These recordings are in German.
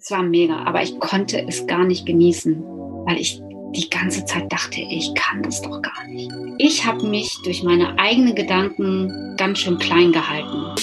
Es war mega, aber ich konnte es gar nicht genießen, weil ich die ganze Zeit dachte, ich kann das doch gar nicht. Ich habe mich durch meine eigenen Gedanken ganz schön klein gehalten.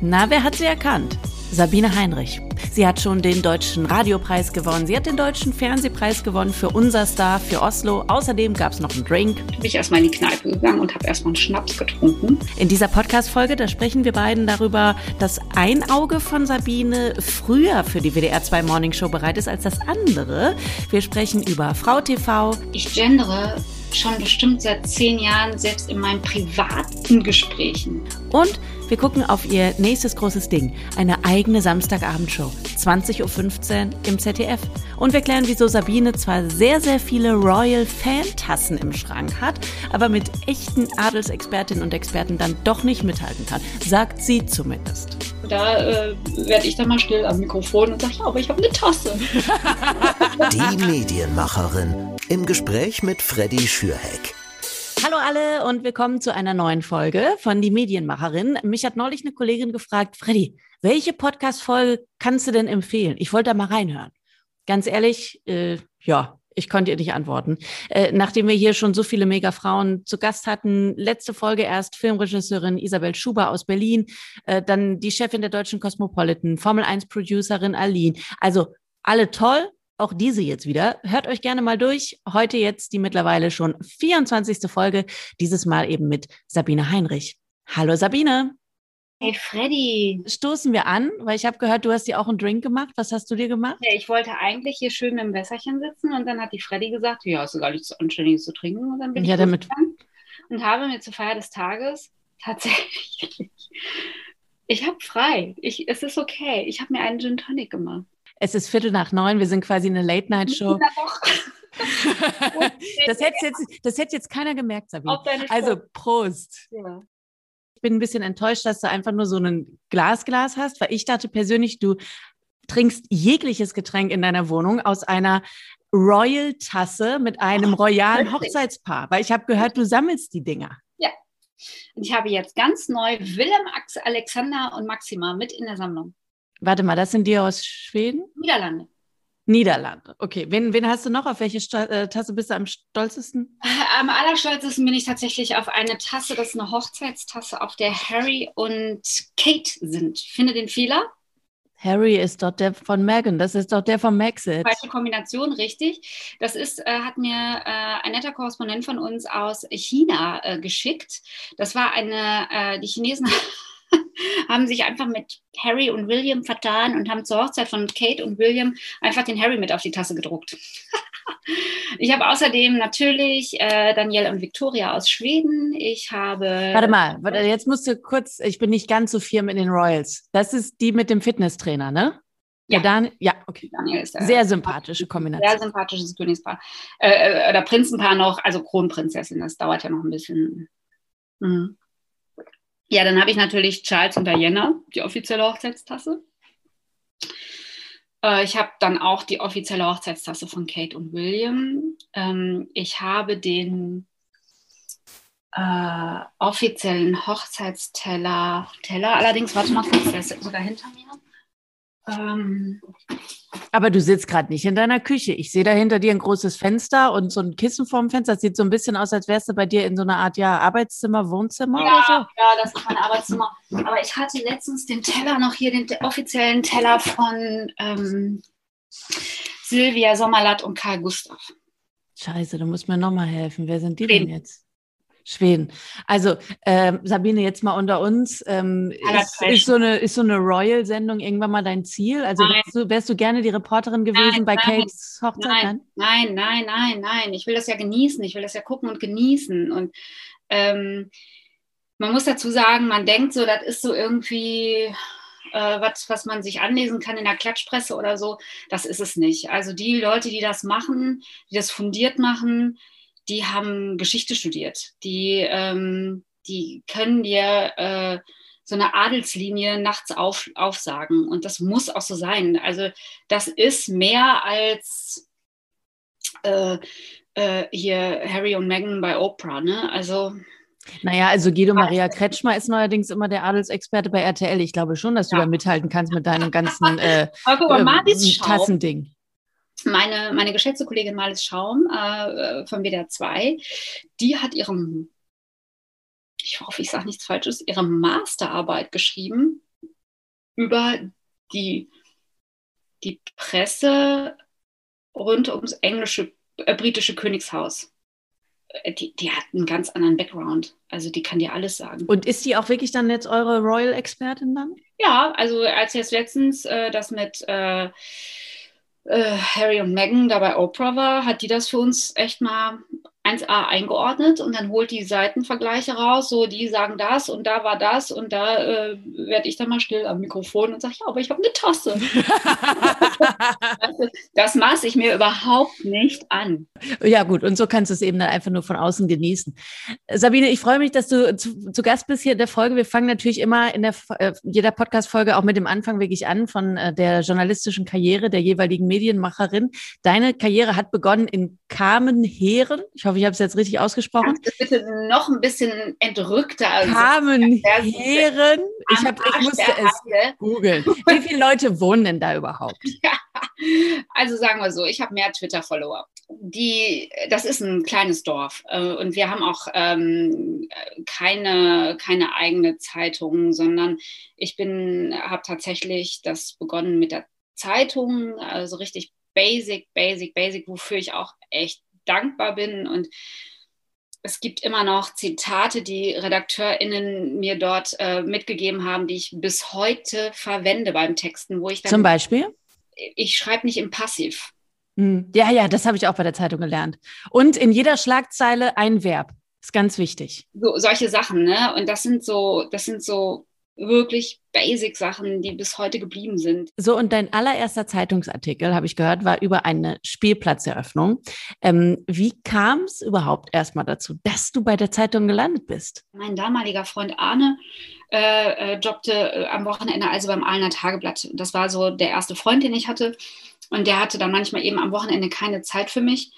Na, wer hat sie erkannt? Sabine Heinrich. Sie hat schon den Deutschen Radiopreis gewonnen. Sie hat den Deutschen Fernsehpreis gewonnen für Unser Star, für Oslo. Außerdem gab es noch einen Drink. Bin ich erstmal in die Kneipe gegangen und habe erstmal einen Schnaps getrunken. In dieser Podcast-Folge, da sprechen wir beiden darüber, dass ein Auge von Sabine früher für die WDR 2 Morning Show bereit ist als das andere. Wir sprechen über Frau TV. Ich gendere schon bestimmt seit zehn Jahren, selbst in meinen privaten Gesprächen. Und wir gucken auf ihr nächstes großes Ding, eine eigene Samstagabendshow, 20.15 Uhr im ZDF. Und wir klären, wieso Sabine zwar sehr, sehr viele Royal Fan-Tassen im Schrank hat, aber mit echten Adelsexpertinnen und Experten dann doch nicht mithalten kann. Sagt sie zumindest. Da äh, werde ich dann mal still am Mikrofon und sage, ja, aber ich habe eine Tasse. Die Medienmacherin im Gespräch mit Freddy Schürheck. Hallo alle und willkommen zu einer neuen Folge von Die Medienmacherin. Mich hat neulich eine Kollegin gefragt, Freddy, welche Podcast-Folge kannst du denn empfehlen? Ich wollte da mal reinhören. Ganz ehrlich, äh, ja, ich konnte ihr nicht antworten. Äh, nachdem wir hier schon so viele Mega-Frauen zu Gast hatten, letzte Folge erst Filmregisseurin Isabel Schuber aus Berlin, äh, dann die Chefin der Deutschen Cosmopolitan, Formel 1-Producerin Aline. Also alle toll, auch diese jetzt wieder. Hört euch gerne mal durch. Heute jetzt die mittlerweile schon 24. Folge, dieses Mal eben mit Sabine Heinrich. Hallo Sabine. Hey Freddy. Stoßen wir an, weil ich habe gehört, du hast dir auch einen Drink gemacht. Was hast du dir gemacht? Ja, ich wollte eigentlich hier schön im Wässerchen sitzen und dann hat die Freddy gesagt, ja, hast du gar nichts Anständiges zu trinken. Und dann bin ja, ich damit und habe mir zur Feier des Tages tatsächlich, ich habe frei. Ich, es ist okay. Ich habe mir einen Gin Tonic gemacht. Es ist Viertel nach neun, wir sind quasi eine Late-Night-Show. das, hätte jetzt, das hätte jetzt keiner gemerkt, Sabine. Also Prost. Ja. Ich bin ein bisschen enttäuscht, dass du einfach nur so ein Glasglas hast, weil ich dachte persönlich, du trinkst jegliches Getränk in deiner Wohnung aus einer Royal-Tasse mit einem royalen Hochzeitspaar, weil ich habe gehört, du sammelst die Dinger. Ja. Und ich habe jetzt ganz neu Willem, Alexander und Maxima mit in der Sammlung. Warte mal, das sind die aus Schweden? Niederlande. Niederlande. Okay. Wen, wen hast du noch? Auf welche Sta äh, Tasse bist du am stolzesten? Am allerstolzesten bin ich tatsächlich auf eine Tasse, das ist eine Hochzeitstasse, auf der Harry und Kate sind. Finde den Fehler. Harry ist doch der von Megan, das ist doch der von Maxit. Falsche Kombination, richtig. Das ist, äh, hat mir äh, ein netter Korrespondent von uns aus China äh, geschickt. Das war eine, äh, die Chinesen haben sich einfach mit Harry und William vertan und haben zur Hochzeit von Kate und William einfach den Harry mit auf die Tasse gedruckt. ich habe außerdem natürlich äh, Danielle und Victoria aus Schweden. Ich habe. Warte mal, warte, jetzt musst du kurz, ich bin nicht ganz so firm in den Royals. Das ist die mit dem Fitnesstrainer, ne? Ja, Dan ja, okay. Daniel ist, äh, sehr sympathische Kombination. Sehr sympathisches Königspaar. Äh, äh, oder Prinzenpaar noch, also Kronprinzessin, das dauert ja noch ein bisschen. Mhm. Ja, dann habe ich natürlich Charles und Diana, die offizielle Hochzeitstasse. Äh, ich habe dann auch die offizielle Hochzeitstasse von Kate und William. Ähm, ich habe den äh, offiziellen Hochzeitsteller, Teller allerdings, warte mal kurz, der ist sogar hinter mir. Ähm, aber du sitzt gerade nicht in deiner Küche. Ich sehe da hinter dir ein großes Fenster und so ein Kissen vorm Fenster. Das sieht so ein bisschen aus, als wärst du bei dir in so einer Art ja, Arbeitszimmer, Wohnzimmer ja, oder so. Ja, das ist mein Arbeitszimmer. Aber ich hatte letztens den Teller noch hier, den offiziellen Teller von ähm, Silvia Sommerlatt und Karl Gustav. Scheiße, du musst mir nochmal helfen. Wer sind die Reden. denn jetzt? Schweden. Also äh, Sabine, jetzt mal unter uns. Ähm, ist, ist, so eine, ist so eine Royal-Sendung irgendwann mal dein Ziel? Also wärst du, wärst du, gerne die Reporterin gewesen nein, bei nein, Kates Hochzeit? Nein, nein, nein, nein, nein. Ich will das ja genießen. Ich will das ja gucken und genießen. Und ähm, man muss dazu sagen, man denkt so, das ist so irgendwie äh, was, was man sich anlesen kann in der Klatschpresse oder so. Das ist es nicht. Also die Leute, die das machen, die das fundiert machen, die haben Geschichte studiert. Die, ähm, die können dir äh, so eine Adelslinie nachts auf, aufsagen. Und das muss auch so sein. Also das ist mehr als äh, äh, hier Harry und Meghan bei Oprah. Ne? Also Naja, also Guido Maria Kretschmer ist neuerdings immer der Adelsexperte bei RTL. Ich glaube schon, dass du ja. da mithalten kannst mit deinem ganzen äh, äh, Tassending. Meine, meine geschätzte Kollegin Malis Schaum äh, von WDR 2, die hat ihrem, ich hoffe, ich sage nichts Falsches, ihre Masterarbeit geschrieben über die, die Presse rund ums englische, äh, britische Königshaus. Äh, die, die hat einen ganz anderen Background. Also die kann dir alles sagen. Und ist die auch wirklich dann jetzt eure Royal-Expertin dann? Ja, also als jetzt letztens äh, das mit äh, äh, Harry und Meghan da bei Oprah war, hat die das für uns echt mal 1a eingeordnet und dann holt die Seitenvergleiche raus, so die sagen das und da war das und da äh, werde ich dann mal still am Mikrofon und sage, ja, aber ich habe eine Tasse. das maße ich mir überhaupt nicht an. Ja gut, und so kannst du es eben dann einfach nur von außen genießen. Sabine, ich freue mich, dass du zu, zu Gast bist hier in der Folge. Wir fangen natürlich immer in der, äh, jeder Podcast-Folge auch mit dem Anfang wirklich an von äh, der journalistischen Karriere der jeweiligen Medienmacherin. Deine Karriere hat begonnen in Kamenheeren. Ich hoffe, ich habe es jetzt richtig ausgesprochen. Kannst du bitte noch ein bisschen entrückter. Also, Carmen Heeren. Ich, hab, ich musste es googeln. Wie viele Leute wohnen denn da überhaupt? Ja, also sagen wir so, ich habe mehr Twitter-Follower. Die, das ist ein kleines Dorf äh, und wir haben auch ähm, keine, keine eigene Zeitung, sondern ich bin, habe tatsächlich das begonnen mit der Zeitung, also richtig basic, basic, basic, wofür ich auch echt dankbar bin. Und es gibt immer noch Zitate, die RedakteurInnen mir dort äh, mitgegeben haben, die ich bis heute verwende beim Texten, wo ich dann. Zum Beispiel? Ich schreibe nicht im Passiv. Hm. Ja, ja, das habe ich auch bei der Zeitung gelernt. Und in jeder Schlagzeile ein Verb. Ist ganz wichtig. So, solche Sachen, ne? Und das sind so, das sind so wirklich Basic-Sachen, die bis heute geblieben sind. So, und dein allererster Zeitungsartikel, habe ich gehört, war über eine Spielplatzeröffnung. Ähm, wie kam es überhaupt erstmal dazu, dass du bei der Zeitung gelandet bist? Mein damaliger Freund Arne äh, äh, jobbte äh, am Wochenende also beim Ahlener Tageblatt. Das war so der erste Freund, den ich hatte. Und der hatte dann manchmal eben am Wochenende keine Zeit für mich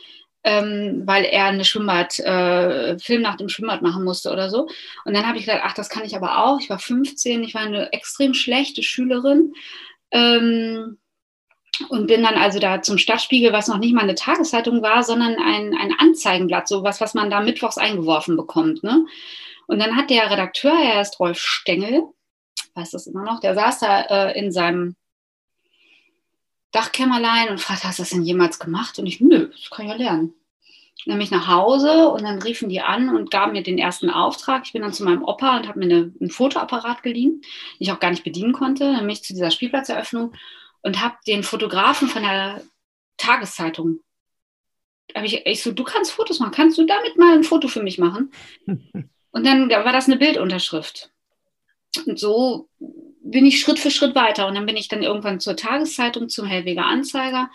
ähm, weil er eine Schwimmbad, äh, Filmnacht im Schwimmbad machen musste oder so. Und dann habe ich gedacht, ach, das kann ich aber auch. Ich war 15, ich war eine extrem schlechte Schülerin. Ähm, und bin dann also da zum Stadtspiegel, was noch nicht mal eine Tageszeitung war, sondern ein, ein Anzeigenblatt, so was, was man da mittwochs eingeworfen bekommt. Ne? Und dann hat der Redakteur, er ist Rolf Stengel, weiß das immer noch, der saß da äh, in seinem Dachkämmerlein und fragte, hast du das denn jemals gemacht? Und ich, nö, das kann ich ja lernen. Dann bin ich nach Hause und dann riefen die an und gaben mir den ersten Auftrag. Ich bin dann zu meinem Opa und habe mir eine, einen Fotoapparat geliehen, den ich auch gar nicht bedienen konnte. Dann bin ich zu dieser Spielplatzeröffnung und habe den Fotografen von der Tageszeitung habe ich, ich so, du kannst Fotos machen, kannst du damit mal ein Foto für mich machen? Und dann war das eine Bildunterschrift. Und so bin ich Schritt für Schritt weiter. Und dann bin ich dann irgendwann zur Tageszeitung, zum Hellweger Anzeiger,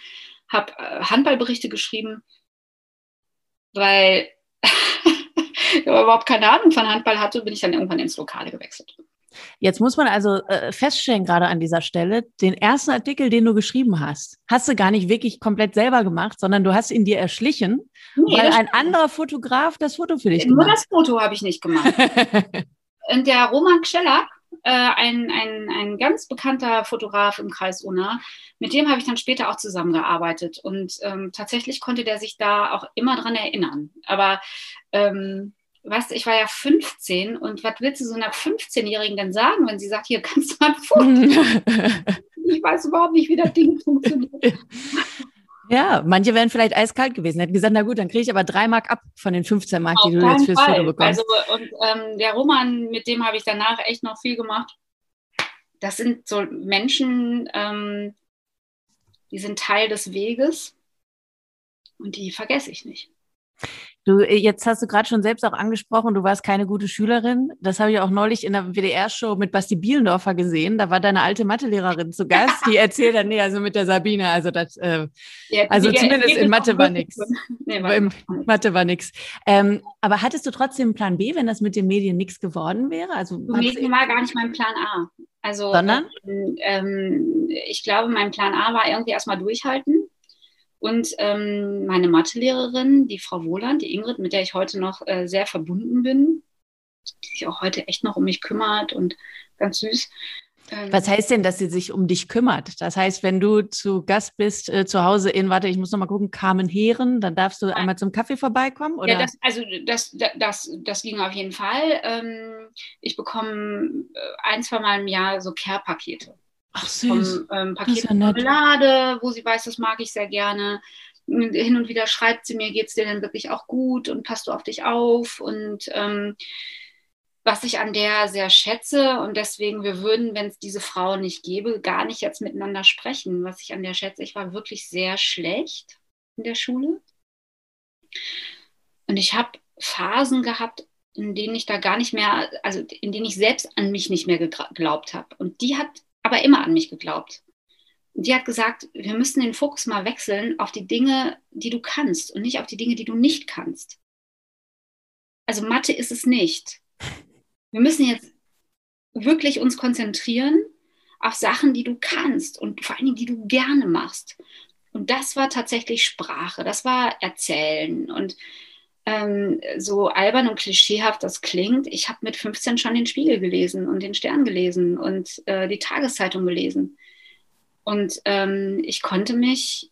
habe äh, Handballberichte geschrieben, weil ich überhaupt keine Ahnung von Handball hatte, bin ich dann irgendwann ins Lokale gewechselt. Jetzt muss man also äh, feststellen, gerade an dieser Stelle, den ersten Artikel, den du geschrieben hast, hast du gar nicht wirklich komplett selber gemacht, sondern du hast ihn dir erschlichen, nee, weil ein anderer Fotograf das Foto für dich gemacht hat. Nur das Foto habe ich nicht gemacht. Und der Roman Schellack, äh, ein, ein, ein ganz bekannter Fotograf im Kreis Unna. Mit dem habe ich dann später auch zusammengearbeitet. Und ähm, tatsächlich konnte der sich da auch immer dran erinnern. Aber ähm, weißt du, ich war ja 15 und was willst du so einer 15-Jährigen denn sagen, wenn sie sagt, hier kannst du mal ein Foto? ich weiß überhaupt nicht, wie das Ding funktioniert. Ja, manche wären vielleicht eiskalt gewesen, hätten gesagt, na gut, dann kriege ich aber drei Mark ab von den 15 Mark, Auf die du jetzt fürs Fall. Foto bekommst. Also, und ähm, der Roman, mit dem habe ich danach echt noch viel gemacht. Das sind so Menschen, ähm, die sind Teil des Weges und die vergesse ich nicht. Du, äh, jetzt hast du gerade schon selbst auch angesprochen, du warst keine gute Schülerin. Das habe ich auch neulich in der WDR-Show mit Basti Bielendorfer gesehen. Da war deine alte Mathelehrerin zu Gast, die erzählt dann, nee, also mit der Sabine, also das, äh, ja, also zumindest in Mathe war nichts. Nee, Mathe war nichts. Ähm, aber hattest du trotzdem einen Plan B, wenn das mit den Medien nichts geworden wäre? Also Medien war gar nicht mein Plan A. Also, Sondern? Ähm, ähm, ich glaube, mein Plan A war irgendwie erstmal durchhalten und ähm, meine Mathelehrerin, die Frau Wohland, die Ingrid, mit der ich heute noch äh, sehr verbunden bin, die sich auch heute echt noch um mich kümmert und ganz süß. Ähm, Was heißt denn, dass sie sich um dich kümmert? Das heißt, wenn du zu Gast bist, äh, zu Hause in, warte, ich muss noch mal gucken, Carmen Heeren, dann darfst du einmal zum Kaffee vorbeikommen? Oder? Ja, das, also das, das, das ging auf jeden Fall. Ähm, ich bekomme äh, ein, zwei Mal im Jahr so Care-Pakete. Ach süß. Vom, ähm, Paket ja Marmelade, wo sie weiß, das mag ich sehr gerne. Hin und wieder schreibt sie mir, geht es dir denn wirklich auch gut und passt du auf dich auf? Und ähm, was ich an der sehr schätze und deswegen, wir würden, wenn es diese Frau nicht gäbe, gar nicht jetzt miteinander sprechen. Was ich an der schätze, ich war wirklich sehr schlecht in der Schule. Und ich habe Phasen gehabt, in denen ich da gar nicht mehr, also in denen ich selbst an mich nicht mehr geglaubt habe. Und die hat aber immer an mich geglaubt. Die hat gesagt, wir müssen den Fokus mal wechseln auf die Dinge, die du kannst und nicht auf die Dinge, die du nicht kannst. Also Mathe ist es nicht. Wir müssen jetzt wirklich uns konzentrieren auf Sachen, die du kannst und vor allen Dingen, die du gerne machst. Und das war tatsächlich Sprache, das war Erzählen. Und ähm, so albern und klischeehaft das klingt, ich habe mit 15 schon den Spiegel gelesen und den Stern gelesen und äh, die Tageszeitung gelesen. Und ähm, ich konnte mich,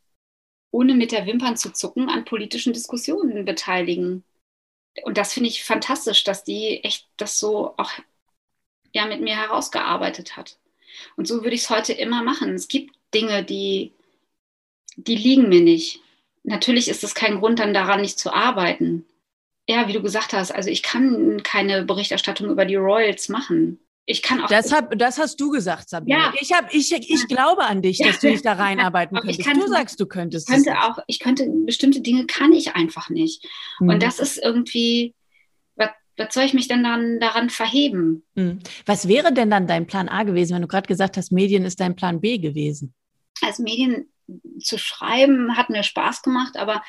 ohne mit der Wimpern zu zucken, an politischen Diskussionen beteiligen und das finde ich fantastisch, dass die echt das so auch ja, mit mir herausgearbeitet hat. Und so würde ich es heute immer machen. Es gibt Dinge, die, die liegen mir nicht. Natürlich ist es kein Grund, dann daran nicht zu arbeiten. Ja, wie du gesagt hast, also ich kann keine Berichterstattung über die Royals machen ich kann auch. Das, hab, das hast du gesagt, Sabine. Ja. Ich, hab, ich, ich glaube an dich, dass du dich da reinarbeiten könntest. Kann, du sagst, du könntest. Ich könnte auch, ich könnte, bestimmte Dinge kann ich einfach nicht. Mhm. Und das ist irgendwie, was, was soll ich mich denn dann daran verheben? Mhm. Was wäre denn dann dein Plan A gewesen, wenn du gerade gesagt hast, Medien ist dein Plan B gewesen? Als Medien zu schreiben hat mir Spaß gemacht, aber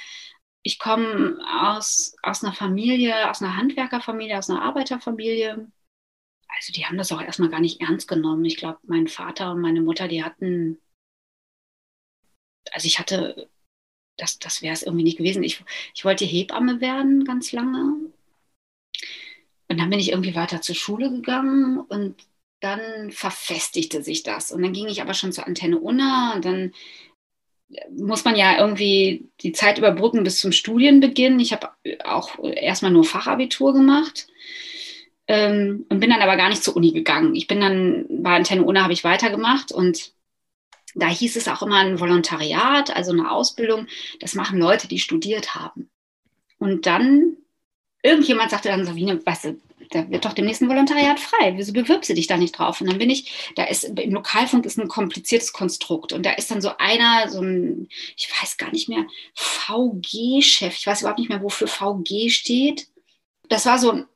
ich komme aus, aus einer Familie, aus einer Handwerkerfamilie, aus einer Arbeiterfamilie also die haben das auch erstmal gar nicht ernst genommen. Ich glaube, mein Vater und meine Mutter, die hatten, also ich hatte, das, das wäre es irgendwie nicht gewesen. Ich, ich wollte Hebamme werden ganz lange. Und dann bin ich irgendwie weiter zur Schule gegangen und dann verfestigte sich das. Und dann ging ich aber schon zur Antenne Unna und dann muss man ja irgendwie die Zeit überbrücken bis zum Studienbeginn. Ich habe auch erstmal nur Fachabitur gemacht ähm, und bin dann aber gar nicht zur Uni gegangen. Ich bin dann bei Antenne Una habe ich weitergemacht und da hieß es auch immer ein Volontariat, also eine Ausbildung. Das machen Leute, die studiert haben. Und dann irgendjemand sagte dann Sabine, weißt du, da wird doch demnächst ein Volontariat frei. Wieso bewirbst du dich da nicht drauf? Und dann bin ich, da ist im Lokalfunk ist ein kompliziertes Konstrukt und da ist dann so einer, so ein, ich weiß gar nicht mehr, VG-Chef, ich weiß überhaupt nicht mehr, wofür VG steht. Das war so ein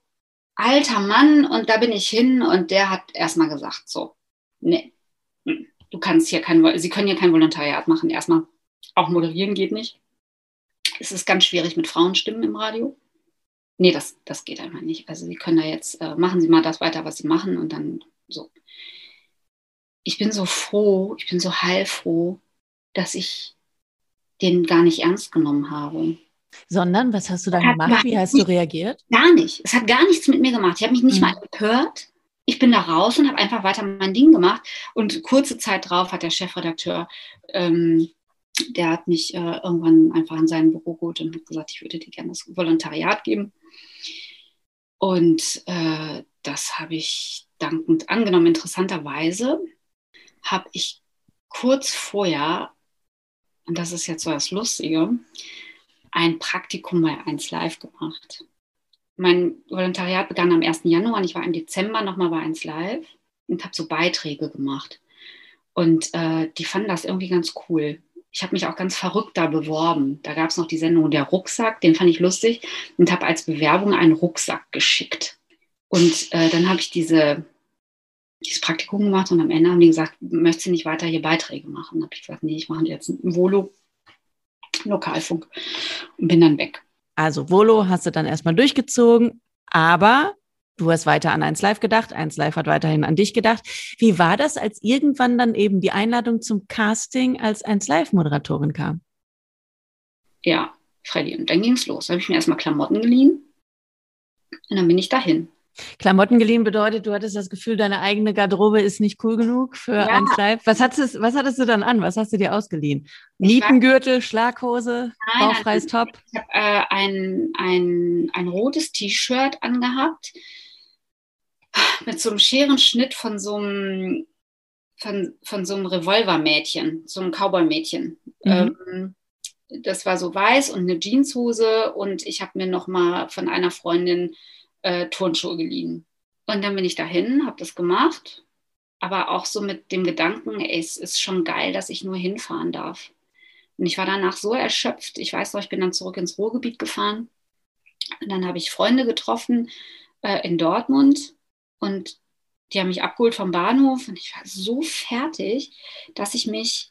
alter Mann und da bin ich hin und der hat erstmal gesagt, so, nee, hm, du kannst hier kein, Sie können hier kein Volontariat machen. Erstmal, auch moderieren geht nicht. Es ist ganz schwierig mit Frauenstimmen im Radio. Nee, das, das geht einfach nicht. Also Sie können da jetzt, äh, machen Sie mal das weiter, was Sie machen und dann so. Ich bin so froh, ich bin so heilfroh, dass ich den gar nicht ernst genommen habe. Sondern, was hast du dann gemacht? Wie hast du reagiert? Gar nicht. Es hat gar nichts mit mir gemacht. Ich habe mich nicht mhm. mal empört. Ich bin da raus und habe einfach weiter mein Ding gemacht. Und kurze Zeit drauf hat der Chefredakteur, ähm, der hat mich äh, irgendwann einfach in sein Büro geholt und hat gesagt, ich würde dir gerne das Volontariat geben. Und äh, das habe ich dankend angenommen. Interessanterweise habe ich kurz vorher, und das ist jetzt so das Lustige, ein Praktikum bei 1 Live gemacht. Mein Volontariat begann am 1. Januar und ich war im Dezember nochmal bei 1 Live und habe so Beiträge gemacht. Und äh, die fanden das irgendwie ganz cool. Ich habe mich auch ganz verrückt da beworben. Da gab es noch die Sendung Der Rucksack, den fand ich lustig und habe als Bewerbung einen Rucksack geschickt. Und äh, dann habe ich diese, dieses Praktikum gemacht und am Ende haben die gesagt, möchtest du nicht weiter hier Beiträge machen? Dann habe ich gesagt, nee, ich mache jetzt ein Volo Lokalfunk und bin dann weg. Also Volo hast du dann erstmal durchgezogen, aber du hast weiter an 1 Live gedacht, 1 Live hat weiterhin an dich gedacht. Wie war das, als irgendwann dann eben die Einladung zum Casting als 1 Live Moderatorin kam? Ja, Freddy, und dann ging es los. Da habe ich mir erstmal Klamotten geliehen und dann bin ich dahin. Klamotten geliehen bedeutet, du hattest das Gefühl, deine eigene Garderobe ist nicht cool genug für ja. ein Live. Was hattest, was hattest du dann an? Was hast du dir ausgeliehen? Nietengürtel, Schlaghose, nein, bauchfreies Top? Ich habe äh, ein, ein, ein rotes T-Shirt angehabt mit so einem Scherenschnitt von so einem, von, von so einem Revolvermädchen, so einem Cowboy-Mädchen. Mhm. Ähm, das war so weiß und eine Jeanshose und ich habe mir noch mal von einer Freundin äh, Turnschuhe geliehen. Und dann bin ich dahin, habe das gemacht, aber auch so mit dem Gedanken, ey, es ist schon geil, dass ich nur hinfahren darf. Und ich war danach so erschöpft. Ich weiß noch, ich bin dann zurück ins Ruhrgebiet gefahren. Und dann habe ich Freunde getroffen äh, in Dortmund und die haben mich abgeholt vom Bahnhof und ich war so fertig, dass ich mich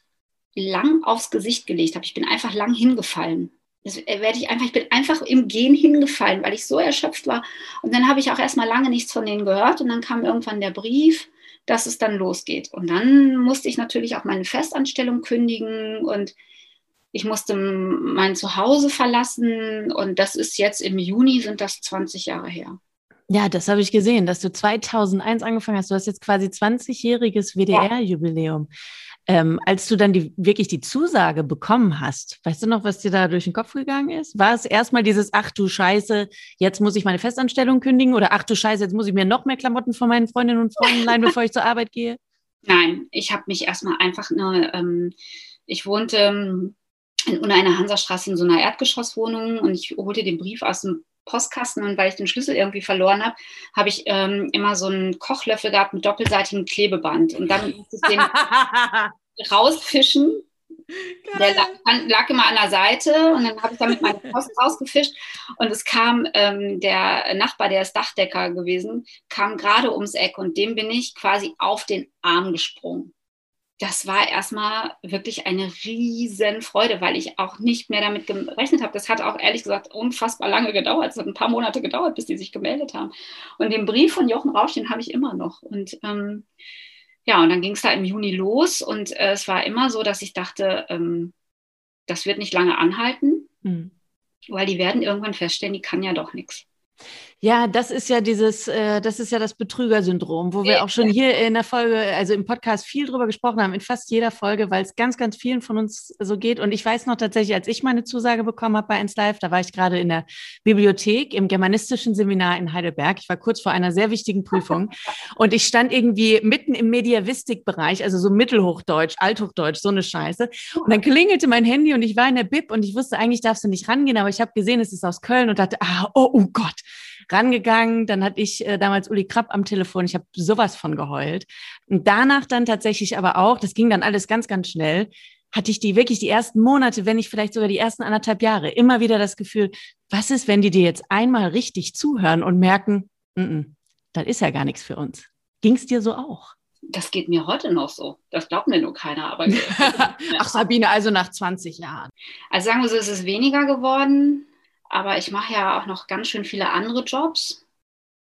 lang aufs Gesicht gelegt habe. Ich bin einfach lang hingefallen. Das werde ich einfach, ich bin einfach im Gehen hingefallen, weil ich so erschöpft war. Und dann habe ich auch erstmal lange nichts von denen gehört und dann kam irgendwann der Brief, dass es dann losgeht. Und dann musste ich natürlich auch meine Festanstellung kündigen und ich musste mein Zuhause verlassen und das ist jetzt im Juni, sind das 20 Jahre her. Ja, das habe ich gesehen, dass du 2001 angefangen hast. Du hast jetzt quasi 20-jähriges WDR-Jubiläum. Ähm, als du dann die, wirklich die Zusage bekommen hast, weißt du noch, was dir da durch den Kopf gegangen ist? War es erstmal dieses, ach du Scheiße, jetzt muss ich meine Festanstellung kündigen oder ach du Scheiße, jetzt muss ich mir noch mehr Klamotten von meinen Freundinnen und Freunden leihen, bevor ich zur Arbeit gehe? Nein, ich habe mich erstmal einfach nur, ähm, ich wohnte ähm, in einer Hansastraße in so einer Erdgeschosswohnung und ich holte den Brief aus dem Postkasten und weil ich den Schlüssel irgendwie verloren habe, habe ich ähm, immer so einen Kochlöffel gehabt mit doppelseitigem Klebeband und dann musste ich den rausfischen. Geil. Der lag, lag, immer an der Seite und dann habe ich damit meine Post rausgefischt und es kam ähm, der Nachbar, der ist Dachdecker gewesen, kam gerade ums Eck und dem bin ich quasi auf den Arm gesprungen das war erstmal wirklich eine riesen Freude, weil ich auch nicht mehr damit gerechnet habe. Das hat auch ehrlich gesagt unfassbar lange gedauert. Es hat ein paar Monate gedauert, bis die sich gemeldet haben. Und den Brief von Jochen Rausch, den habe ich immer noch. Und ähm, ja, und dann ging es da im Juni los und äh, es war immer so, dass ich dachte, ähm, das wird nicht lange anhalten, mhm. weil die werden irgendwann feststellen, die kann ja doch nichts. Ja, das ist ja dieses, äh, das ist ja das Betrügersyndrom, wo wir auch schon hier in der Folge, also im Podcast viel drüber gesprochen haben, in fast jeder Folge, weil es ganz, ganz vielen von uns so geht. Und ich weiß noch tatsächlich, als ich meine Zusage bekommen habe bei 1 Live, da war ich gerade in der Bibliothek im germanistischen Seminar in Heidelberg. Ich war kurz vor einer sehr wichtigen Prüfung und ich stand irgendwie mitten im Mediavistik-Bereich, also so Mittelhochdeutsch, Althochdeutsch, so eine Scheiße. Und dann klingelte mein Handy und ich war in der Bib und ich wusste, eigentlich darfst du nicht rangehen, aber ich habe gesehen, es ist aus Köln und dachte, ah, oh, oh Gott rangegangen. Dann hatte ich äh, damals Uli Krapp am Telefon. Ich habe sowas von geheult. Und danach dann tatsächlich aber auch, das ging dann alles ganz, ganz schnell, hatte ich die wirklich die ersten Monate, wenn nicht vielleicht sogar die ersten anderthalb Jahre, immer wieder das Gefühl, was ist, wenn die dir jetzt einmal richtig zuhören und merken, n -n, das ist ja gar nichts für uns. Ging es dir so auch? Das geht mir heute noch so. Das glaubt mir nur keiner. Aber Ach, Sabine, also nach 20 Jahren. Also sagen wir so, es ist weniger geworden. Aber ich mache ja auch noch ganz schön viele andere Jobs.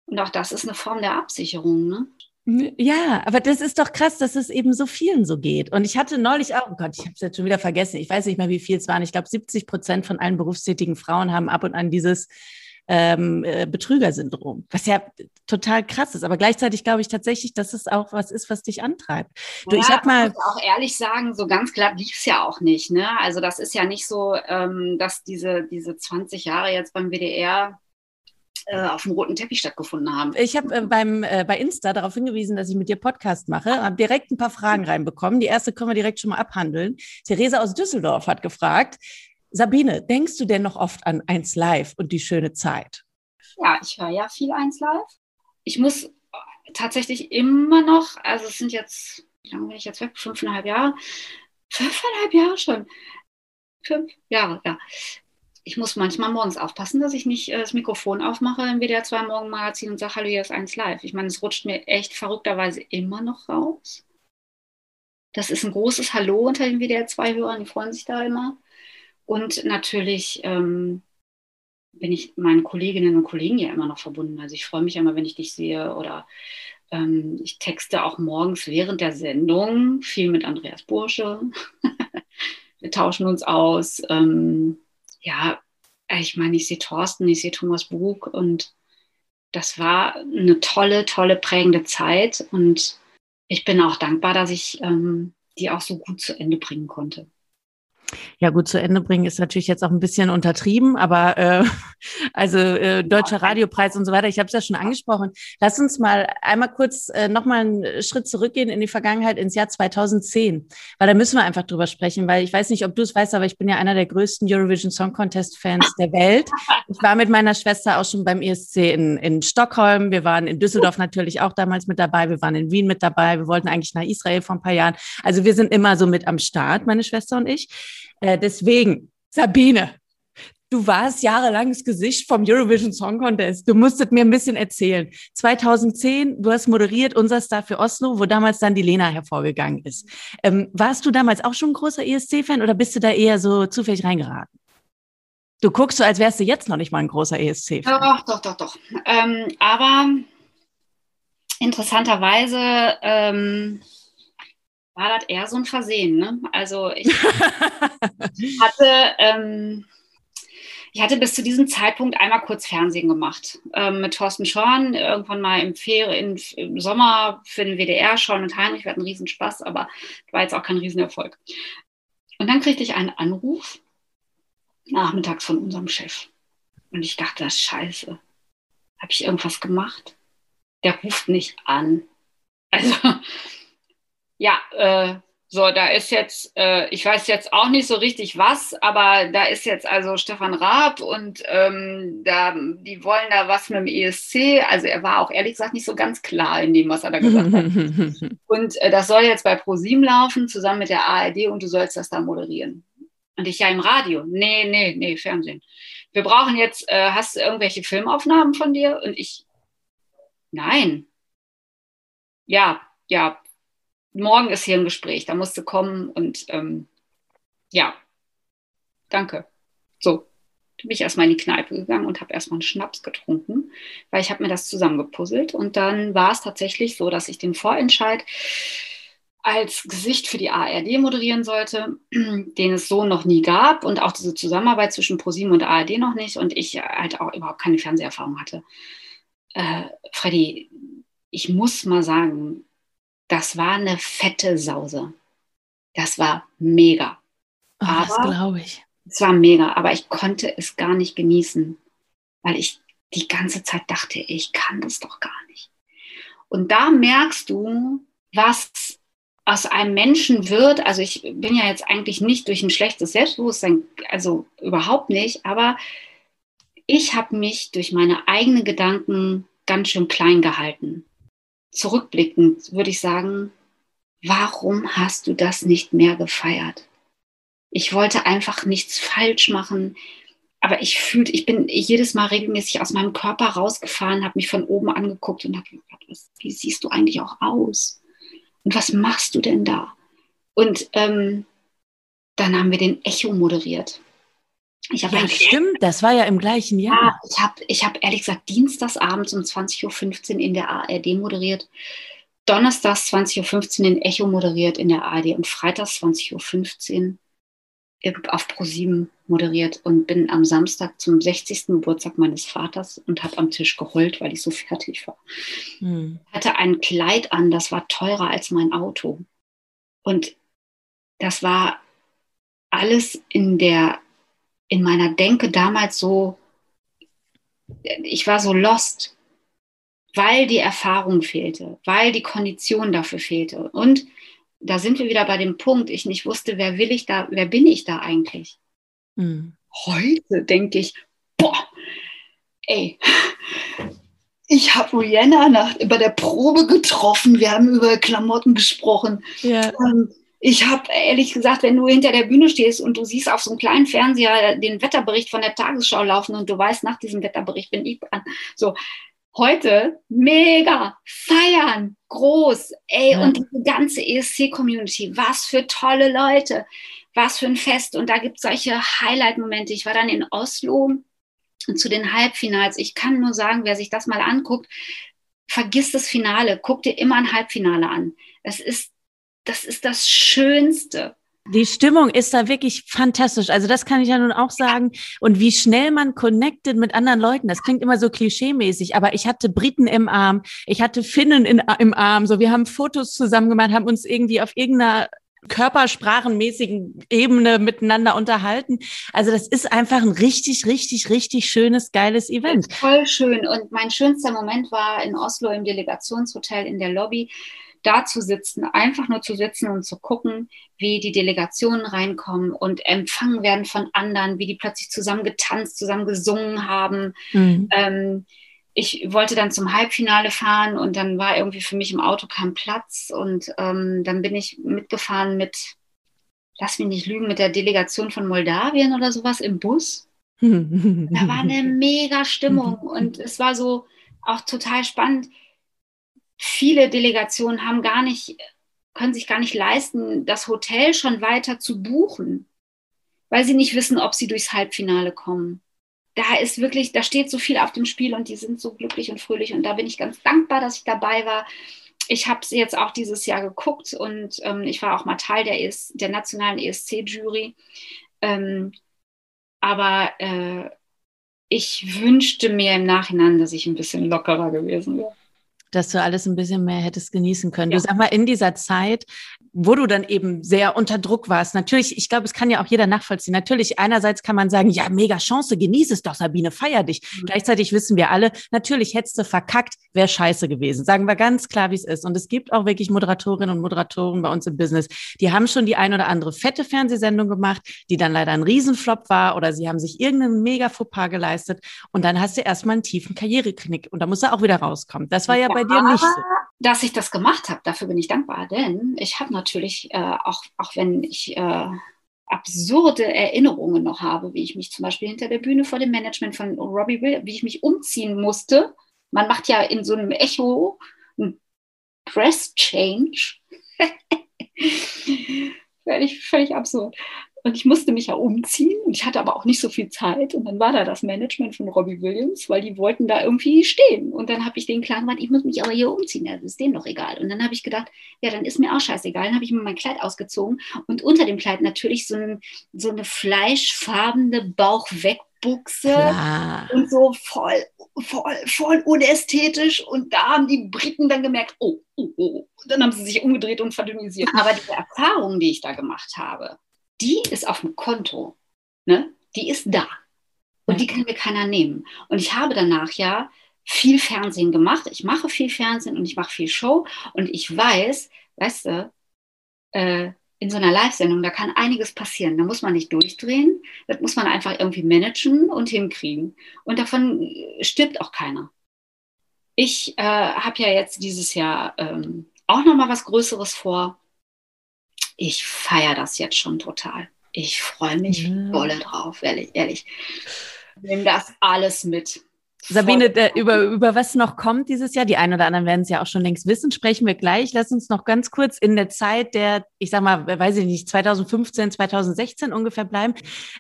Und auch das ist eine Form der Absicherung, ne? Ja, aber das ist doch krass, dass es eben so vielen so geht. Und ich hatte neulich auch, oh Gott, ich habe es jetzt schon wieder vergessen, ich weiß nicht mehr, wie viel es waren. Ich glaube, 70 Prozent von allen berufstätigen Frauen haben ab und an dieses ähm, äh, Betrügersyndrom, was ja total krass ist. Aber gleichzeitig glaube ich tatsächlich, dass es auch was ist, was dich antreibt. Du, ja, ich habe mal. Ich muss auch ehrlich sagen, so ganz klar lief es ja auch nicht. Ne? Also das ist ja nicht so, ähm, dass diese, diese 20 Jahre jetzt beim WDR äh, auf dem roten Teppich stattgefunden haben. Ich habe äh, beim äh, bei Insta darauf hingewiesen, dass ich mit dir Podcast mache, habe direkt ein paar Fragen reinbekommen. Die erste können wir direkt schon mal abhandeln. Theresa aus Düsseldorf hat gefragt, Sabine, denkst du denn noch oft an 1 Live und die schöne Zeit? Ja, ich höre ja viel 1 Live. Ich muss tatsächlich immer noch, also es sind jetzt, wie lange bin ich jetzt weg? Fünfeinhalb Jahre? Fünfeinhalb Jahre schon. Fünf Jahre, ja. Ich muss manchmal morgens aufpassen, dass ich nicht äh, das Mikrofon aufmache im WDR 2 Morgenmagazin und sage, hallo, hier ist 1 Live. Ich meine, es rutscht mir echt verrückterweise immer noch raus. Das ist ein großes Hallo unter den WDR 2-Hörern, die freuen sich da immer. Und natürlich ähm, bin ich meinen Kolleginnen und Kollegen ja immer noch verbunden. Also ich freue mich immer, wenn ich dich sehe oder ähm, ich texte auch morgens während der Sendung viel mit Andreas Bursche. Wir tauschen uns aus. Ähm, ja, ich meine, ich sehe Thorsten, ich sehe Thomas Bug und das war eine tolle, tolle, prägende Zeit. Und ich bin auch dankbar, dass ich ähm, die auch so gut zu Ende bringen konnte. Ja, gut zu Ende bringen ist natürlich jetzt auch ein bisschen untertrieben, aber äh, also äh, Deutscher Radiopreis und so weiter, ich habe es ja schon angesprochen. Lass uns mal einmal kurz äh, nochmal einen Schritt zurückgehen in die Vergangenheit, ins Jahr 2010, weil da müssen wir einfach drüber sprechen, weil ich weiß nicht, ob du es weißt, aber ich bin ja einer der größten Eurovision Song Contest Fans der Welt. Ich war mit meiner Schwester auch schon beim ESC in, in Stockholm, wir waren in Düsseldorf natürlich auch damals mit dabei, wir waren in Wien mit dabei, wir wollten eigentlich nach Israel vor ein paar Jahren. Also wir sind immer so mit am Start, meine Schwester und ich. Äh, deswegen, Sabine, du warst jahrelang das Gesicht vom Eurovision Song Contest. Du musstet mir ein bisschen erzählen. 2010, du hast moderiert unser Star für Oslo, wo damals dann die Lena hervorgegangen ist. Ähm, warst du damals auch schon ein großer ESC-Fan oder bist du da eher so zufällig reingeraten? Du guckst so, als wärst du jetzt noch nicht mal ein großer ESC-Fan. Doch, doch, doch, doch. Ähm, aber interessanterweise ähm, war das eher so ein Versehen. Ne? Also ich hatte, ähm, ich hatte bis zu diesem Zeitpunkt einmal kurz Fernsehen gemacht ähm, mit Thorsten Schorn, irgendwann mal im, Ferien, im Sommer für den WDR, Schorn und Heinrich, wir hatten einen Riesenspaß, aber war jetzt auch kein Riesenerfolg. Und dann kriegte ich einen Anruf nachmittags von unserem Chef. Und ich dachte, das ist scheiße. Habe ich irgendwas gemacht? Der ruft nicht an. Also ja, äh, so, da ist jetzt, äh, ich weiß jetzt auch nicht so richtig was, aber da ist jetzt also Stefan Raab und ähm, da, die wollen da was mit dem ESC. Also er war auch ehrlich gesagt nicht so ganz klar in dem, was er da gesagt hat. und äh, das soll jetzt bei ProSieben laufen, zusammen mit der ARD und du sollst das da moderieren. Und ich ja im Radio. Nee, nee, nee, Fernsehen. Wir brauchen jetzt, äh, hast du irgendwelche Filmaufnahmen von dir? Und ich, nein. Ja, ja, morgen ist hier ein Gespräch, da musst du kommen und ähm, ja, danke. So, bin ich erstmal in die Kneipe gegangen und habe erstmal einen Schnaps getrunken, weil ich habe mir das zusammengepuzzelt und dann war es tatsächlich so, dass ich den Vorentscheid als Gesicht für die ARD moderieren sollte, den es so noch nie gab und auch diese Zusammenarbeit zwischen ProSieben und ARD noch nicht und ich halt auch überhaupt keine Fernseherfahrung hatte. Äh, Freddy, ich muss mal sagen, das war eine fette Sause. Das war mega. Oh, aber, das glaube ich. Es war mega, aber ich konnte es gar nicht genießen, weil ich die ganze Zeit dachte, ich kann das doch gar nicht. Und da merkst du, was aus einem Menschen wird. Also ich bin ja jetzt eigentlich nicht durch ein schlechtes Selbstbewusstsein, also überhaupt nicht, aber ich habe mich durch meine eigenen Gedanken ganz schön klein gehalten zurückblickend würde ich sagen, warum hast du das nicht mehr gefeiert? Ich wollte einfach nichts falsch machen, aber ich fühlte, ich bin jedes Mal regelmäßig aus meinem Körper rausgefahren, habe mich von oben angeguckt und habe gedacht, was, wie siehst du eigentlich auch aus? Und was machst du denn da? Und ähm, dann haben wir den Echo moderiert. Ich ja, stimmt, das war ja im gleichen Jahr. Ja, ich habe ich hab ehrlich gesagt dienstagsabends um 20.15 Uhr in der ARD moderiert, donnerstags 20.15 Uhr in Echo moderiert in der ARD und freitags 20.15 Uhr auf ProSieben moderiert und bin am Samstag zum 60. Geburtstag meines Vaters und habe am Tisch geheult, weil ich so fertig war. Hm. Hatte ein Kleid an, das war teurer als mein Auto. Und das war alles in der in meiner Denke damals so, ich war so lost, weil die Erfahrung fehlte, weil die Kondition dafür fehlte. Und da sind wir wieder bei dem Punkt, ich nicht wusste, wer will ich da, wer bin ich da eigentlich? Mhm. Heute denke ich, boah, ey, ich habe Rihanna nach, bei der Probe getroffen, wir haben über Klamotten gesprochen. Ja. Ähm, ich habe ehrlich gesagt, wenn du hinter der Bühne stehst und du siehst auf so einem kleinen Fernseher den Wetterbericht von der Tagesschau laufen und du weißt, nach diesem Wetterbericht bin ich dran. So, heute mega feiern, groß, ey, ja. und die ganze ESC-Community, was für tolle Leute, was für ein Fest. Und da gibt es solche Highlight-Momente. Ich war dann in Oslo zu den Halbfinals. Ich kann nur sagen, wer sich das mal anguckt, vergiss das Finale, guck dir immer ein Halbfinale an. Es ist das ist das Schönste, Die Stimmung ist da wirklich fantastisch. Also das kann ich ja nun auch sagen. Und wie schnell man connected mit anderen Leuten. Das klingt immer so klischeemäßig, aber ich hatte Briten im Arm, ich hatte Finnen in, im Arm. So, wir haben Fotos zusammen gemacht, haben uns irgendwie auf irgendeiner körpersprachenmäßigen Ebene miteinander unterhalten. Also das ist einfach ein richtig, richtig, richtig schönes, geiles Event. Voll schön. Und mein schönster Moment war in Oslo im Delegationshotel in der Lobby da zu sitzen, einfach nur zu sitzen und zu gucken, wie die Delegationen reinkommen und empfangen werden von anderen, wie die plötzlich zusammen getanzt, zusammen gesungen haben. Mhm. Ähm, ich wollte dann zum Halbfinale fahren und dann war irgendwie für mich im Auto kein Platz und ähm, dann bin ich mitgefahren mit, lass mich nicht lügen, mit der Delegation von Moldawien oder sowas im Bus. da war eine mega Stimmung und es war so auch total spannend viele Delegationen haben gar nicht, können sich gar nicht leisten, das Hotel schon weiter zu buchen, weil sie nicht wissen, ob sie durchs Halbfinale kommen. Da ist wirklich, da steht so viel auf dem Spiel und die sind so glücklich und fröhlich und da bin ich ganz dankbar, dass ich dabei war. Ich habe sie jetzt auch dieses Jahr geguckt und ähm, ich war auch mal Teil der, ES, der nationalen ESC-Jury. Ähm, aber äh, ich wünschte mir im Nachhinein, dass ich ein bisschen lockerer gewesen wäre dass du alles ein bisschen mehr hättest genießen können. Ja. Du sag mal, in dieser Zeit, wo du dann eben sehr unter Druck warst, natürlich, ich glaube, es kann ja auch jeder nachvollziehen. Natürlich, einerseits kann man sagen, ja, mega Chance, genieß es doch, Sabine, feier dich. Mhm. Gleichzeitig wissen wir alle, natürlich hättest du verkackt, wäre scheiße gewesen. Sagen wir ganz klar, wie es ist. Und es gibt auch wirklich Moderatorinnen und Moderatoren bei uns im Business, die haben schon die ein oder andere fette Fernsehsendung gemacht, die dann leider ein Riesenflop war oder sie haben sich irgendeinen mega Fauxpas geleistet und dann hast du erstmal einen tiefen Karriereknick und da muss er auch wieder rauskommen. Das war ja, ja bei dir nicht so. Dass ich das gemacht habe, dafür bin ich dankbar, denn ich habe natürlich, äh, auch, auch wenn ich äh, absurde Erinnerungen noch habe, wie ich mich zum Beispiel hinter der Bühne vor dem Management von Robbie Will, wie ich mich umziehen musste. Man macht ja in so einem Echo ein Press Change. völlig, völlig absurd. Und ich musste mich ja umziehen und ich hatte aber auch nicht so viel Zeit. Und dann war da das Management von Robbie Williams, weil die wollten da irgendwie stehen. Und dann habe ich denen klar gemacht, ich muss mich aber hier umziehen. Das ist denen doch egal. Und dann habe ich gedacht, ja, dann ist mir auch scheißegal. Dann habe ich mir mein Kleid ausgezogen und unter dem Kleid natürlich so, ein, so eine fleischfarbene Bauchwegbuchse Klar. und so voll, voll, voll unästhetisch. Und da haben die Briten dann gemerkt, oh, oh, oh. Und dann haben sie sich umgedreht und verdünnisiert. Aber diese Erfahrung, die ich da gemacht habe, die ist auf dem Konto. Ne? Die ist da. Und die kann mir keiner nehmen. Und ich habe danach ja viel Fernsehen gemacht. Ich mache viel Fernsehen und ich mache viel Show. Und ich weiß, weißt du, äh, in so einer Live-Sendung, da kann einiges passieren. Da muss man nicht durchdrehen. Das muss man einfach irgendwie managen und hinkriegen. Und davon stirbt auch keiner. Ich äh, habe ja jetzt dieses Jahr ähm, auch noch mal was Größeres vor ich feiere das jetzt schon total. Ich freue mich ja. dolle drauf, ehrlich, ehrlich. Nimm das alles mit. Sabine, der, über, über was noch kommt dieses Jahr, die einen oder anderen werden es ja auch schon längst wissen, sprechen wir gleich. Lass uns noch ganz kurz in der Zeit der, ich sag mal, weiß ich nicht, 2015, 2016 ungefähr bleiben.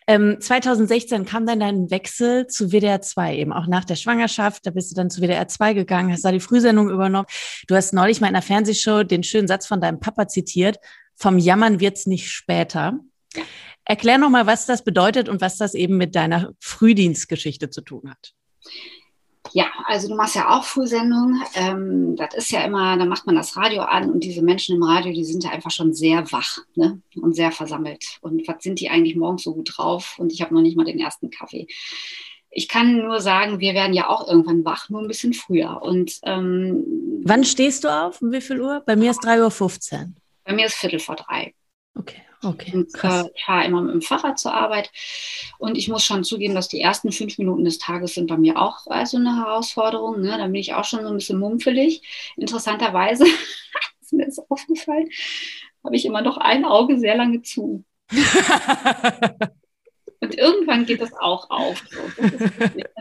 Ähm, 2016 kam dann dein Wechsel zu WDR 2, eben auch nach der Schwangerschaft. Da bist du dann zu WDR 2 gegangen, hast da die Frühsendung übernommen. Du hast neulich mal in einer Fernsehshow den schönen Satz von deinem Papa zitiert vom Jammern wird's nicht später. Erklär nochmal, was das bedeutet und was das eben mit deiner Frühdienstgeschichte zu tun hat. Ja, also du machst ja auch Frühsendungen. Ähm, das ist ja immer, da macht man das Radio an und diese Menschen im Radio, die sind ja einfach schon sehr wach ne? und sehr versammelt. Und was sind die eigentlich morgens so gut drauf? Und ich habe noch nicht mal den ersten Kaffee. Ich kann nur sagen, wir werden ja auch irgendwann wach, nur ein bisschen früher. Und ähm, wann stehst du auf? Um wie viel Uhr? Bei mir ist 3.15 Uhr. Bei mir ist Viertel vor drei. Okay, okay. Und, äh, ich fahre immer mit dem Fahrrad zur Arbeit. Und ich muss schon zugeben, dass die ersten fünf Minuten des Tages sind bei mir auch also eine Herausforderung. Ne? Da bin ich auch schon so ein bisschen mumpfelig. Interessanterweise ist mir das aufgefallen, habe ich immer noch ein Auge sehr lange zu. Und irgendwann geht das auch auf. So.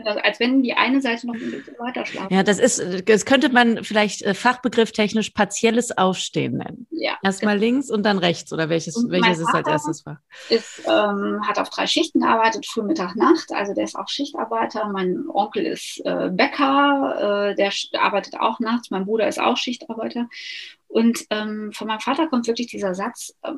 Das als wenn die eine Seite noch ein bisschen weiter schlafen. Ja, das ist, das könnte man vielleicht äh, fachbegriffstechnisch partielles Aufstehen nennen. Ja. Erstmal links und dann rechts oder welches, welches es als erstes war? Ist, ähm, hat auf drei Schichten gearbeitet, früh, Mittag, Nacht. Also der ist auch Schichtarbeiter. Mein Onkel ist äh, Bäcker, äh, der arbeitet auch nachts. Mein Bruder ist auch Schichtarbeiter. Und ähm, von meinem Vater kommt wirklich dieser Satz, äh,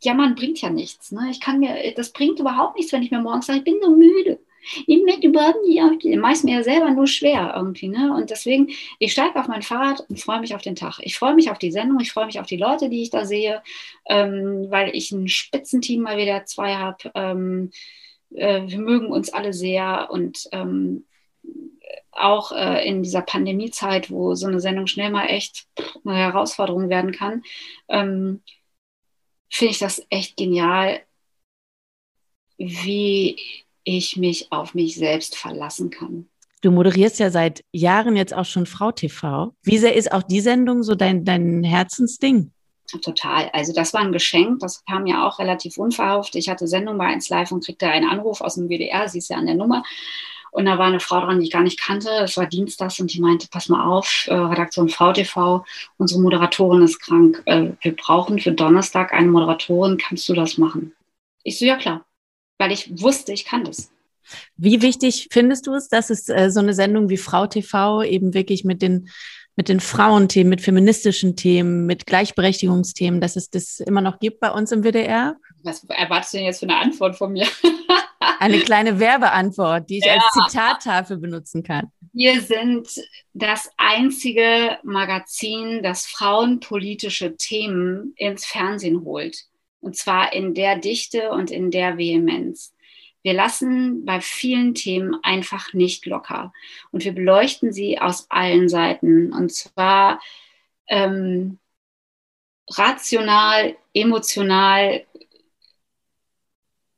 Jammern bringt ja nichts. Ne? Ich kann mir, das bringt überhaupt nichts, wenn ich mir morgens sage, ich bin so müde. Ich merke überhaupt nicht auf meist mir selber nur schwer irgendwie. Ne? Und deswegen, ich steige auf mein Fahrrad und freue mich auf den Tag. Ich freue mich auf die Sendung, ich freue mich auf die Leute, die ich da sehe, ähm, weil ich ein Spitzenteam mal wieder zwei habe. Ähm, äh, wir mögen uns alle sehr und ähm, auch äh, in dieser Pandemiezeit, wo so eine Sendung schnell mal echt eine Herausforderung werden kann, ähm, finde ich das echt genial, wie ich mich auf mich selbst verlassen kann. Du moderierst ja seit Jahren jetzt auch schon Frau TV. Wie sehr ist auch die Sendung so dein, dein Herzensding? Total. Also das war ein Geschenk. Das kam ja auch relativ unverhofft. Ich hatte Sendung bei 1 Live und kriegte einen Anruf aus dem WDR. Sie ist ja an der Nummer. Und da war eine Frau dran, die ich gar nicht kannte. Es war Dienstags und die meinte, pass mal auf, äh, Redaktion VTV, unsere Moderatorin ist krank. Äh, wir brauchen für Donnerstag eine Moderatorin. Kannst du das machen? Ich so, ja klar. Weil ich wusste, ich kann das. Wie wichtig findest du es, dass es äh, so eine Sendung wie Frau TV eben wirklich mit den mit den Frauenthemen, mit feministischen Themen, mit Gleichberechtigungsthemen, dass es das immer noch gibt bei uns im WDR? Was erwartest du denn jetzt für eine Antwort von mir? Eine kleine Werbeantwort, die ich ja. als Zitattafel benutzen kann. Wir sind das einzige Magazin, das frauenpolitische Themen ins Fernsehen holt. Und zwar in der Dichte und in der Vehemenz. Wir lassen bei vielen Themen einfach nicht locker. Und wir beleuchten sie aus allen Seiten. Und zwar ähm, rational, emotional.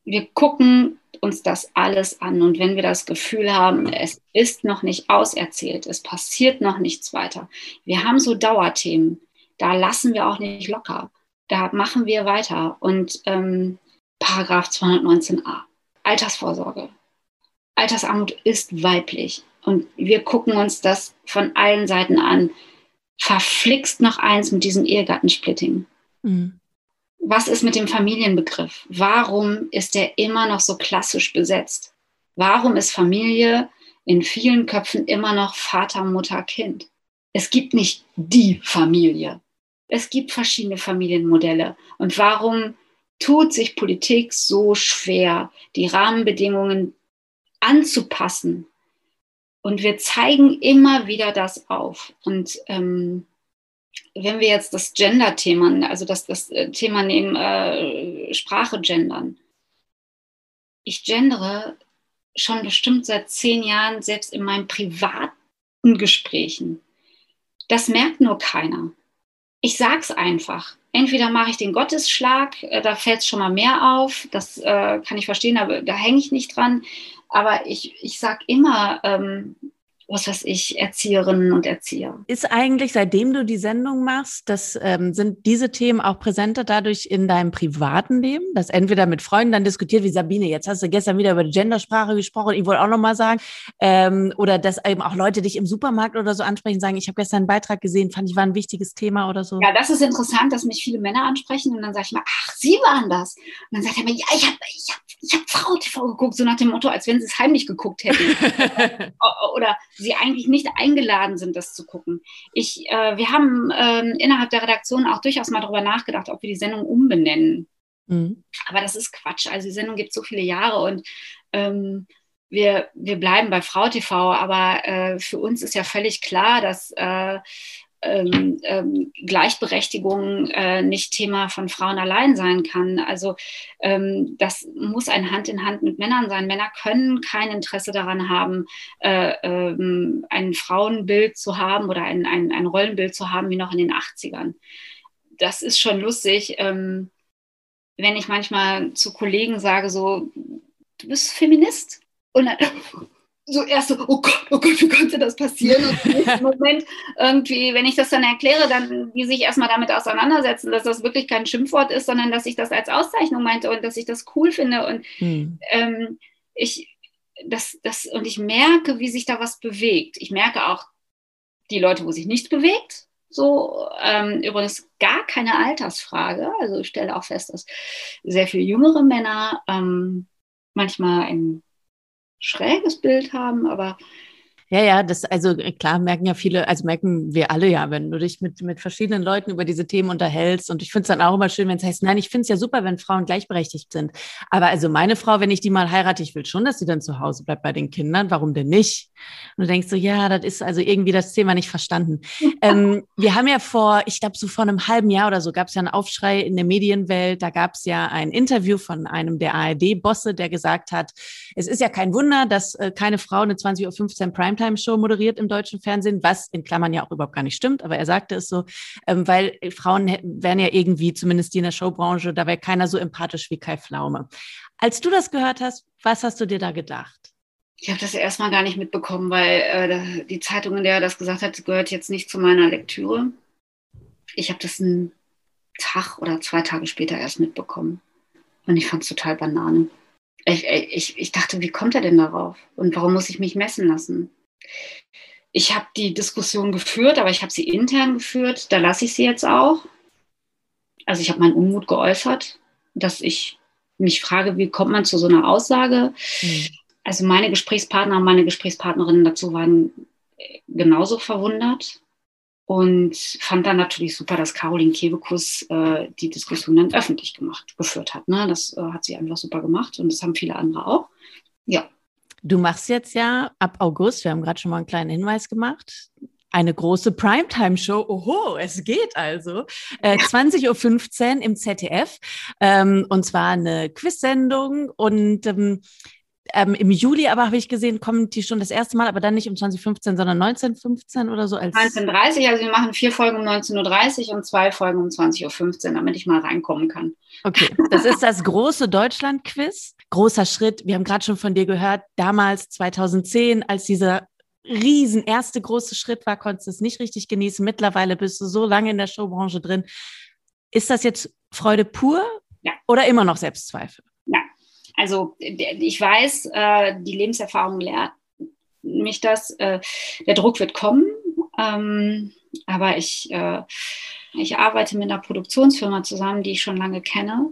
Wir gucken uns das alles an. Und wenn wir das Gefühl haben, es ist noch nicht auserzählt, es passiert noch nichts weiter, wir haben so Dauerthemen, da lassen wir auch nicht locker. Da machen wir weiter. Und ähm, Paragraph 219a, Altersvorsorge. Altersarmut ist weiblich. Und wir gucken uns das von allen Seiten an. Verflixt noch eins mit diesem Ehegattensplitting. Mhm was ist mit dem Familienbegriff? Warum ist der immer noch so klassisch besetzt? Warum ist Familie in vielen Köpfen immer noch Vater, Mutter, Kind? Es gibt nicht die Familie. Es gibt verschiedene Familienmodelle. Und warum tut sich Politik so schwer, die Rahmenbedingungen anzupassen? Und wir zeigen immer wieder das auf. Und ähm, wenn wir jetzt das Gender-Thema, also das, das äh, Thema nehmen, äh, Sprache gendern. Ich gendere schon bestimmt seit zehn Jahren, selbst in meinen privaten Gesprächen. Das merkt nur keiner. Ich sag's einfach. Entweder mache ich den Gottesschlag, äh, da fällt es schon mal mehr auf, das äh, kann ich verstehen, aber da hänge ich nicht dran. Aber ich, ich sage immer, ähm, was weiß ich, Erzieherinnen und Erzieher. Ist eigentlich, seitdem du die Sendung machst, das, ähm, sind diese Themen auch präsenter dadurch in deinem privaten Leben, dass entweder mit Freunden dann diskutiert, wie Sabine, jetzt hast du gestern wieder über die Gendersprache gesprochen, ich wollte auch nochmal sagen, ähm, oder dass eben auch Leute dich im Supermarkt oder so ansprechen, sagen, ich habe gestern einen Beitrag gesehen, fand ich war ein wichtiges Thema oder so. Ja, das ist interessant, dass mich viele Männer ansprechen und dann sage ich mal, ach, Sie waren das. Und dann sagt er mir, ja, ich habe ich hab, ich hab Frau TV geguckt, so nach dem Motto, als wenn sie es heimlich geguckt hätten. oder sie eigentlich nicht eingeladen sind, das zu gucken. Ich, äh, wir haben ähm, innerhalb der Redaktion auch durchaus mal darüber nachgedacht, ob wir die Sendung umbenennen. Mhm. Aber das ist Quatsch. Also die Sendung gibt so viele Jahre und ähm, wir, wir bleiben bei Frau TV, aber äh, für uns ist ja völlig klar, dass äh, ähm, ähm, Gleichberechtigung äh, nicht Thema von Frauen allein sein kann. Also ähm, das muss ein Hand in Hand mit Männern sein. Männer können kein Interesse daran haben, äh, ähm, ein Frauenbild zu haben oder ein, ein, ein, Rollenbild zu haben wie noch in den 80ern. Das ist schon lustig, ähm, wenn ich manchmal zu Kollegen sage, so, du bist Feminist. Und dann, so erst so, oh Gott, oh Gott, wie konnte das passieren? Und im Moment irgendwie, wenn ich das dann erkläre, dann die sich erstmal damit auseinandersetzen, dass das wirklich kein Schimpfwort ist, sondern dass ich das als Auszeichnung meinte und dass ich das cool finde. Und hm. ähm, ich, das, das, und ich merke, wie sich da was bewegt. Ich merke auch die Leute, wo sich nichts bewegt. So, ähm, übrigens gar keine Altersfrage. Also ich stelle auch fest, dass sehr viele jüngere Männer ähm, manchmal ein schräges Bild haben, aber Ja, ja, das, also äh, klar merken ja viele, also merken wir alle ja, wenn du dich mit, mit verschiedenen Leuten über diese Themen unterhältst. Und ich finde es dann auch immer schön, wenn es heißt, nein, ich finde es ja super, wenn Frauen gleichberechtigt sind. Aber also meine Frau, wenn ich die mal heirate, ich will schon, dass sie dann zu Hause bleibt bei den Kindern. Warum denn nicht? Und du denkst so, ja, das ist also irgendwie das Thema nicht verstanden. ähm, wir haben ja vor, ich glaube, so vor einem halben Jahr oder so gab es ja einen Aufschrei in der Medienwelt. Da gab es ja ein Interview von einem der ARD-Bosse, der gesagt hat, es ist ja kein Wunder, dass äh, keine Frau eine 20.15 Uhr Primetime Primetime-Show moderiert im deutschen Fernsehen, was in Klammern ja auch überhaupt gar nicht stimmt, aber er sagte es so, ähm, weil Frauen wären ja irgendwie, zumindest die in der Showbranche, da wäre keiner so empathisch wie Kai Pflaume. Als du das gehört hast, was hast du dir da gedacht? Ich habe das erstmal gar nicht mitbekommen, weil äh, die Zeitung, in der er das gesagt hat, gehört jetzt nicht zu meiner Lektüre. Ich habe das einen Tag oder zwei Tage später erst mitbekommen. Und ich fand es total banane. Ich, ich, ich dachte, wie kommt er denn darauf? Und warum muss ich mich messen lassen? Ich habe die Diskussion geführt, aber ich habe sie intern geführt. Da lasse ich sie jetzt auch. Also ich habe meinen Unmut geäußert, dass ich mich frage, wie kommt man zu so einer Aussage? Mhm. Also meine Gesprächspartner und meine Gesprächspartnerinnen dazu waren genauso verwundert und fand dann natürlich super, dass Caroline Kebekus äh, die Diskussion dann öffentlich gemacht, geführt hat. Ne? Das äh, hat sie einfach super gemacht und das haben viele andere auch. Ja, Du machst jetzt ja ab August, wir haben gerade schon mal einen kleinen Hinweis gemacht, eine große Primetime-Show. Oho, es geht also. Äh, 20.15 Uhr im ZDF. Ähm, und zwar eine Quiz-Sendung. Und ähm, ähm, im Juli aber habe ich gesehen, kommen die schon das erste Mal, aber dann nicht um 2015, sondern 1915 oder so. Als 19.30 also wir machen vier Folgen um 19.30 Uhr und zwei Folgen um 20.15 Uhr, damit ich mal reinkommen kann. Okay, das ist das große Deutschland-Quiz. Großer Schritt. Wir haben gerade schon von dir gehört, damals 2010, als dieser riesen erste große Schritt war, konntest du es nicht richtig genießen. Mittlerweile bist du so lange in der Showbranche drin. Ist das jetzt Freude pur ja. oder immer noch Selbstzweifel? Also ich weiß, äh, die Lebenserfahrung lehrt mich das. Äh, der Druck wird kommen, ähm, aber ich, äh, ich arbeite mit einer Produktionsfirma zusammen, die ich schon lange kenne,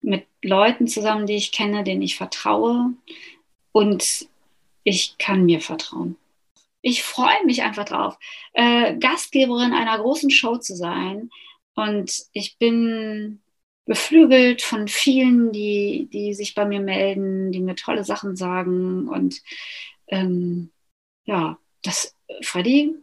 mit Leuten zusammen, die ich kenne, denen ich vertraue und ich kann mir vertrauen. Ich freue mich einfach drauf, Gastgeberin einer großen Show zu sein und ich bin beflügelt von vielen, die, die sich bei mir melden, die mir tolle Sachen sagen. Und ähm, ja, das, Freddy,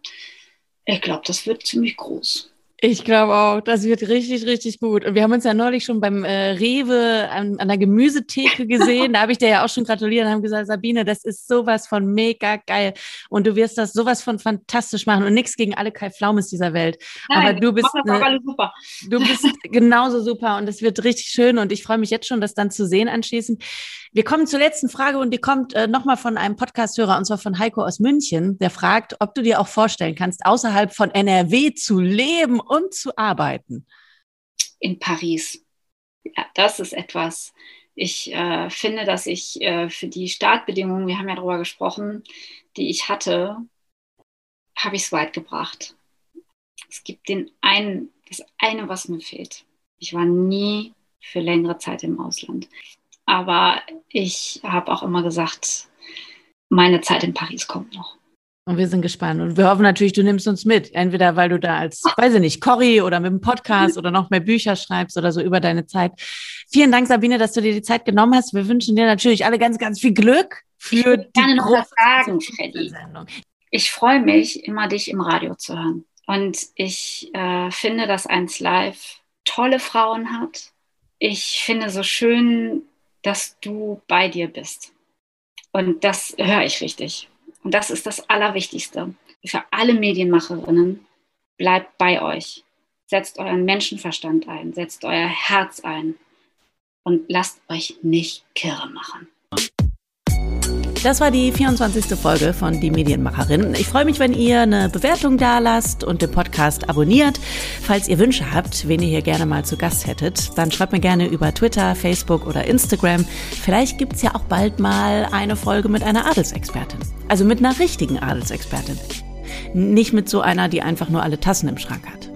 ich glaube, das wird ziemlich groß. Ich glaube auch, das wird richtig, richtig gut. Und wir haben uns ja neulich schon beim äh, Rewe an, an der Gemüsetheke gesehen. da habe ich dir ja auch schon gratuliert und haben gesagt, Sabine, das ist sowas von mega geil. Und du wirst das sowas von fantastisch machen und nichts gegen alle Kai Pflaumes dieser Welt. Nein, Aber du bist, ne, super. du bist genauso super und es wird richtig schön und ich freue mich jetzt schon, das dann zu sehen anschließend. Wir kommen zur letzten Frage und die kommt äh, nochmal von einem Podcasthörer und zwar von Heiko aus München, der fragt, ob du dir auch vorstellen kannst, außerhalb von NRW zu leben und zu arbeiten. In Paris. Ja, das ist etwas. Ich äh, finde, dass ich äh, für die Startbedingungen, wir haben ja darüber gesprochen, die ich hatte, habe ich es weit gebracht. Es gibt den einen, das eine, was mir fehlt. Ich war nie für längere Zeit im Ausland. Aber ich habe auch immer gesagt, meine Zeit in Paris kommt noch. Und wir sind gespannt. Und wir hoffen natürlich, du nimmst uns mit. Entweder weil du da als, weiß ich nicht, Corrie oder mit dem Podcast oder noch mehr Bücher schreibst oder so über deine Zeit. Vielen Dank, Sabine, dass du dir die Zeit genommen hast. Wir wünschen dir natürlich alle ganz, ganz viel Glück für ich die gerne noch was sagen, Freddy. Ich freue mich, immer dich im Radio zu hören. Und ich äh, finde, dass eins live tolle Frauen hat. Ich finde so schön, dass du bei dir bist. Und das höre ich richtig. Und das ist das Allerwichtigste. Für alle Medienmacherinnen, bleibt bei euch. Setzt euren Menschenverstand ein, setzt euer Herz ein und lasst euch nicht kirre machen. Das war die 24. Folge von Die Medienmacherin. Ich freue mich, wenn ihr eine Bewertung da lasst und den Podcast abonniert. Falls ihr Wünsche habt, wen ihr hier gerne mal zu Gast hättet, dann schreibt mir gerne über Twitter, Facebook oder Instagram. Vielleicht gibt es ja auch bald mal eine Folge mit einer Adelsexpertin. Also mit einer richtigen Adelsexpertin. Nicht mit so einer, die einfach nur alle Tassen im Schrank hat.